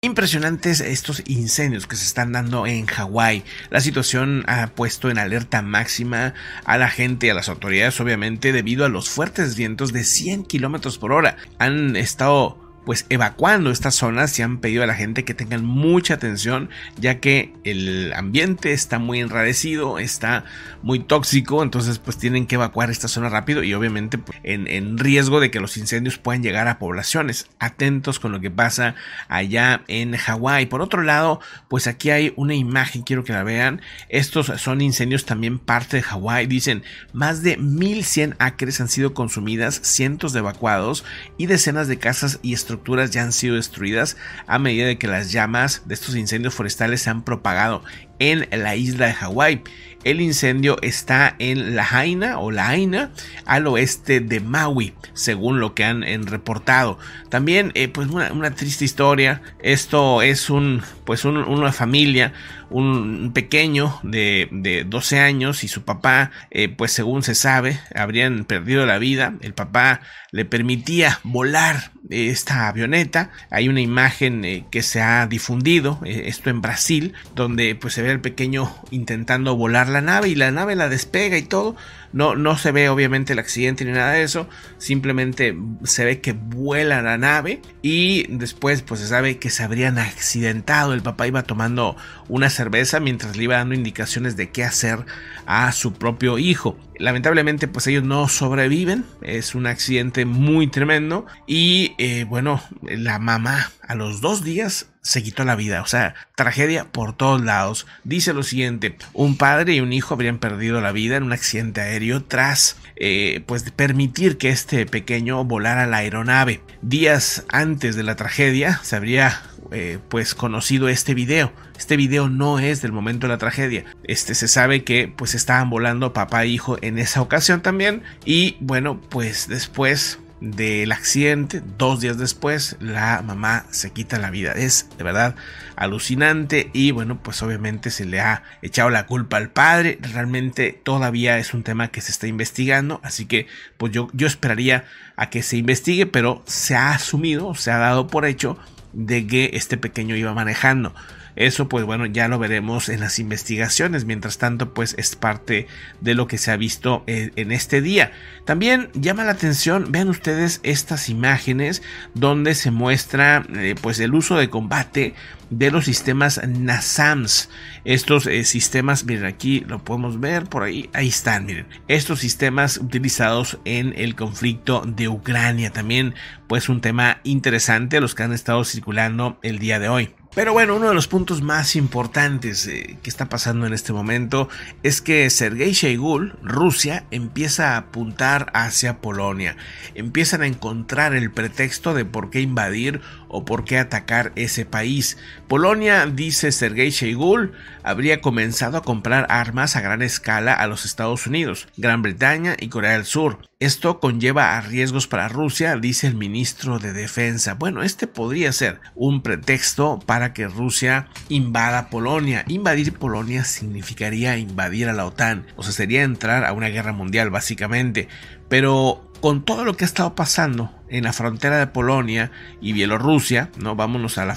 Impresionantes estos incendios que se están dando en Hawái. La situación ha puesto en alerta máxima a la gente y a las autoridades, obviamente, debido a los fuertes vientos de 100 kilómetros por hora. Han estado pues evacuando estas zonas y han pedido a la gente que tengan mucha atención ya que el ambiente está muy enrarecido, está muy tóxico, entonces pues tienen que evacuar esta zona rápido y obviamente pues, en, en, riesgo de que los incendios puedan llegar a poblaciones. Atentos con lo que pasa allá en Hawái. Por otro lado, pues aquí hay una imagen, quiero que la vean. Estos son incendios también parte de Hawái. Dicen más de 1100 acres han sido consumidas, cientos de evacuados y decenas de casas y estructuras ya han sido destruidas a medida de que las llamas de estos incendios forestales se han propagado en la isla de Hawái. El incendio está en La Haina o La Haina al oeste de Maui, según lo que han reportado. También, eh, pues una, triste historia. Esto es un, pues una familia, un pequeño de, de 12 años y su papá, eh, pues según se sabe, habrían perdido la vida. El papá le permitía volar esta avioneta. Hay una imagen eh, que se ha difundido, esto en Brasil, donde pues se ve al pequeño intentando volar la nave y la nave la despega y todo. No, no se ve obviamente el accidente ni nada de eso. Simplemente se ve que vuela la nave y después pues se sabe que se habrían accidentado. El papá iba tomando una cerveza mientras le iba dando indicaciones de qué hacer a su propio hijo. Lamentablemente pues ellos no sobreviven. Es un accidente muy tremendo y eh, bueno la mamá a los dos días se quitó la vida. O sea, tragedia por todos lados. Dice lo siguiente, un padre y un hijo habrían perdido la vida en un accidente aéreo tras eh, pues permitir que este pequeño volara la aeronave. Días antes de la tragedia se habría eh, pues conocido este video. Este video no es del momento de la tragedia. Este se sabe que pues estaban volando papá e hijo en esa ocasión también y bueno pues después del accidente, dos días después, la mamá se quita la vida. Es de verdad alucinante y bueno, pues obviamente se le ha echado la culpa al padre. Realmente todavía es un tema que se está investigando, así que pues yo, yo esperaría a que se investigue, pero se ha asumido, se ha dado por hecho de que este pequeño iba manejando. Eso pues bueno ya lo veremos en las investigaciones. Mientras tanto pues es parte de lo que se ha visto en, este día. También llama la atención, vean ustedes estas imágenes donde se muestra eh, pues el uso de combate de los sistemas NASAMS. Estos eh, sistemas, miren aquí lo podemos ver por ahí, ahí están, miren. Estos sistemas utilizados en el conflicto de Ucrania. También pues un tema interesante los que han estado circulando el día de hoy. Pero bueno, uno de los puntos más importantes eh, que está pasando en este momento es que Sergei Shoigu, Rusia, empieza a apuntar hacia Polonia. Empiezan a encontrar el pretexto de por qué invadir o por qué atacar ese país. Polonia, dice Sergei Shoigu, habría comenzado a comprar armas a gran escala a los Estados Unidos, Gran Bretaña y Corea del Sur. Esto conlleva a riesgos para Rusia, dice el ministro de Defensa. Bueno, este podría ser un pretexto para que Rusia invada Polonia. Invadir Polonia significaría invadir a la OTAN, o sea, sería entrar a una guerra mundial básicamente. Pero con todo lo que ha estado pasando en la frontera de Polonia y Bielorrusia, ¿no? Vámonos, a la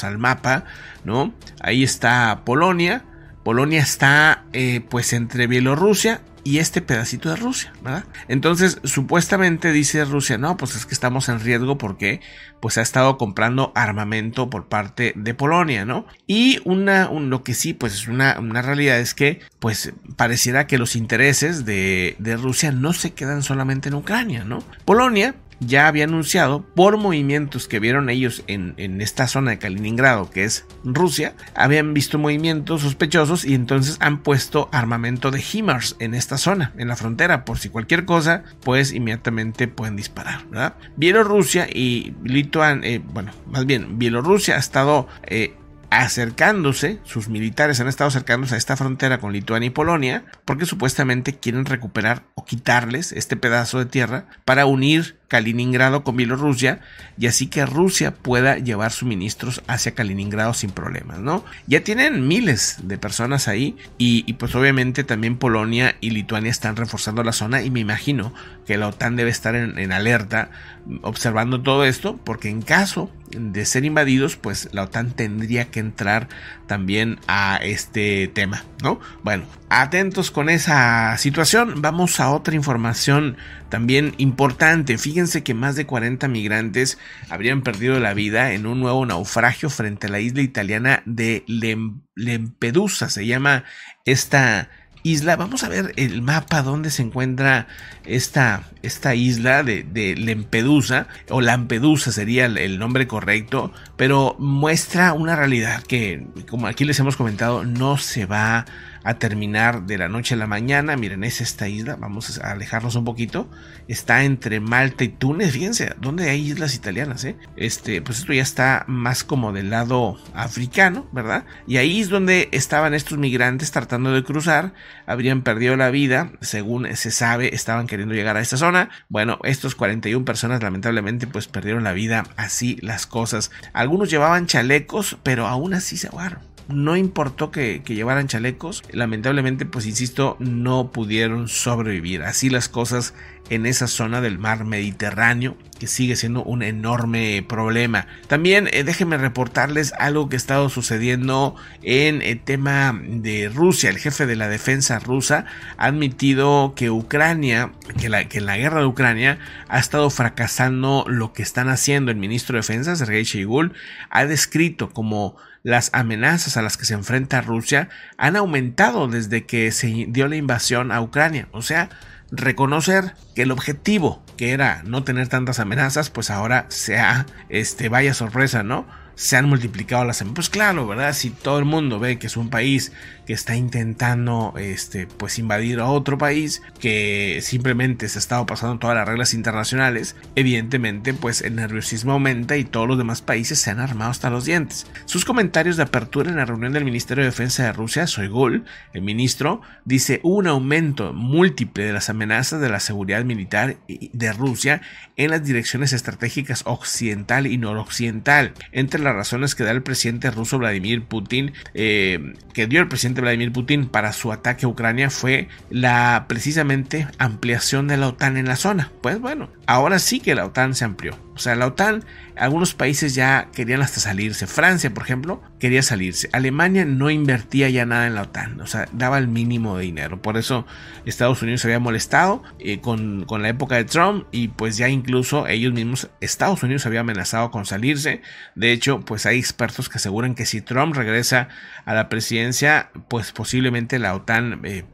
al mapa, ¿no? Ahí está Polonia. Polonia está eh, pues entre Bielorrusia y este pedacito de Rusia, ¿verdad? Entonces, supuestamente dice Rusia, no, pues es que estamos en riesgo porque pues ha estado comprando armamento por parte de Polonia, ¿no? Y una, lo que sí, pues es una, una, realidad es que pues pareciera que los intereses de, de Rusia no se quedan solamente en Ucrania, ¿no? Polonia ya había anunciado por movimientos que vieron ellos en, esta zona de Kaliningrado, que es Rusia, habían visto movimientos sospechosos y entonces han puesto armamento de HIMARS en esta zona, en la frontera, por si cualquier cosa, pues inmediatamente pueden disparar, ¿verdad? Bielorrusia y Lituania, eh, bueno, más bien, Bielorrusia ha estado eh, acercándose, sus militares han estado acercándose a esta frontera con Lituania y Polonia, porque supuestamente quieren recuperar o quitarles este pedazo de tierra para unir Kaliningrado con Bielorrusia y así que Rusia pueda llevar suministros hacia Kaliningrado sin problemas, ¿no? Ya tienen miles de personas ahí y, pues obviamente también Polonia y Lituania están reforzando la zona y me imagino que la OTAN debe estar en, alerta observando todo esto porque en caso de ser invadidos pues la OTAN tendría que entrar también a este tema, ¿no? Bueno, atentos con esa situación, vamos a otra información también importante, fíjense que más de 40 migrantes habrían perdido la vida en un nuevo naufragio frente a la isla italiana de Lampedusa. Se llama esta isla. Vamos a ver el mapa donde se encuentra esta, esta isla de, Lampedusa, o Lampedusa sería el, nombre correcto, pero muestra una realidad que, como aquí les hemos comentado, no se va a terminar de la noche a la mañana. Miren, es esta isla. Vamos a alejarnos un poquito. Está entre Malta y Túnez. Fíjense, ¿dónde hay islas italianas? Eh? Este, pues esto ya está más como del lado africano, ¿verdad? Y ahí es donde estaban estos migrantes tratando de cruzar. Habrían perdido la vida. Según se sabe, estaban queriendo llegar a esta zona. Bueno, estos 41 personas lamentablemente pues perdieron la vida. Así las cosas. Algunos llevaban chalecos, pero aún así se ahogaron no importó que, llevaran chalecos, lamentablemente, pues insisto, no pudieron sobrevivir. Así las cosas en esa zona del mar Mediterráneo, que sigue siendo un enorme problema. También eh, déjenme reportarles algo que ha estado sucediendo en el tema de Rusia. El jefe de la defensa rusa ha admitido que Ucrania, que, la, que en la guerra de Ucrania ha estado fracasando lo que están haciendo. El ministro de Defensa, Sergei Sheigul, ha descrito como las amenazas a las que se enfrenta Rusia han aumentado desde que se dio la invasión a Ucrania. O sea, reconocer que el objetivo que era no tener tantas amenazas, pues ahora sea, este, vaya sorpresa, ¿no? Se han multiplicado las pues claro verdad si todo el mundo ve que es un país que está intentando este pues invadir a otro país que simplemente se ha estado pasando todas las reglas internacionales evidentemente pues el nerviosismo aumenta y todos los demás países se han armado hasta los dientes. Sus comentarios de apertura en la reunión del Ministerio de Defensa de Rusia Soygul el ministro dice un aumento múltiple de las amenazas de la seguridad militar de Rusia en las direcciones estratégicas occidental y noroccidental entre las razones que da el presidente ruso Vladimir Putin, eh, que dio el presidente Vladimir Putin para su ataque a Ucrania fue la precisamente ampliación de la OTAN en la zona. Pues bueno, ahora sí que la OTAN se amplió. O sea, la OTAN, algunos países ya querían hasta salirse. Francia, por ejemplo, quería salirse. Alemania no invertía ya nada en la OTAN. O sea, daba el mínimo de dinero. Por eso Estados Unidos se había molestado eh, con, con, la época de Trump. Y pues ya incluso ellos mismos, Estados Unidos había amenazado con salirse. De hecho, pues hay expertos que aseguran que si Trump regresa a la presidencia, pues posiblemente la OTAN... Eh,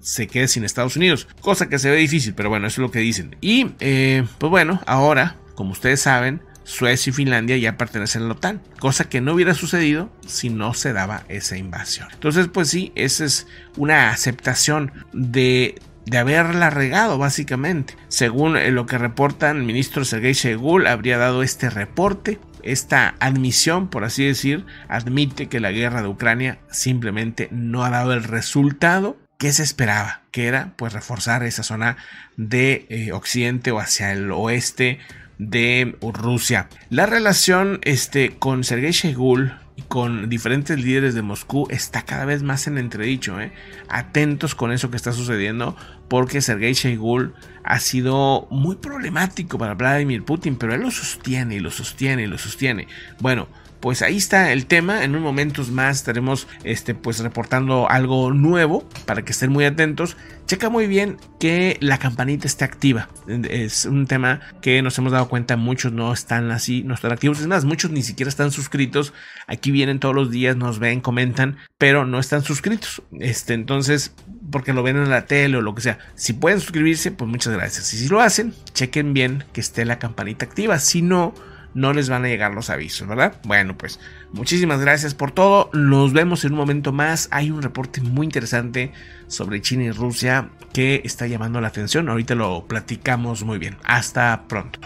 se quede sin Estados Unidos, cosa que se ve difícil, pero bueno, eso es lo que dicen. Y eh, pues bueno, ahora como ustedes saben, Suecia y Finlandia ya pertenecen a la OTAN, cosa que no hubiera sucedido si no se daba esa invasión. Entonces, pues sí, esa es una aceptación de, de haberla regado, básicamente. Según eh, lo que reportan, el ministro Sergei Shegul habría dado este reporte. Esta admisión, por así decir, admite que la guerra de Ucrania simplemente no ha dado el resultado que se esperaba, que era pues reforzar esa zona de eh, occidente o hacia el oeste de Rusia. La relación este, con Sergei Shegul y con diferentes líderes de Moscú está cada vez más en entredicho. ¿eh? Atentos con eso que está sucediendo porque Sergei Shegul ha sido muy problemático para Vladimir Putin, pero él lo sostiene y lo sostiene y lo sostiene. Bueno, pues ahí está el tema. En unos momentos más estaremos este, pues reportando algo nuevo para que estén muy atentos. Checa muy bien que la campanita esté activa. Es un tema que nos hemos dado cuenta, muchos no están así, no están activos. Es más, muchos ni siquiera están suscritos. Aquí vienen todos los días, nos ven, comentan, pero no están suscritos. Este, entonces, porque lo ven en la tele o lo que sea. Si pueden suscribirse, pues muchas gracias. Y si lo hacen, chequen bien que esté la campanita activa. Si no, no les van a llegar los avisos, ¿verdad? Bueno, pues muchísimas gracias por todo. Nos vemos en un momento más. Hay un reporte muy interesante sobre China y Rusia que está llamando la atención. Ahorita lo platicamos muy bien. Hasta pronto.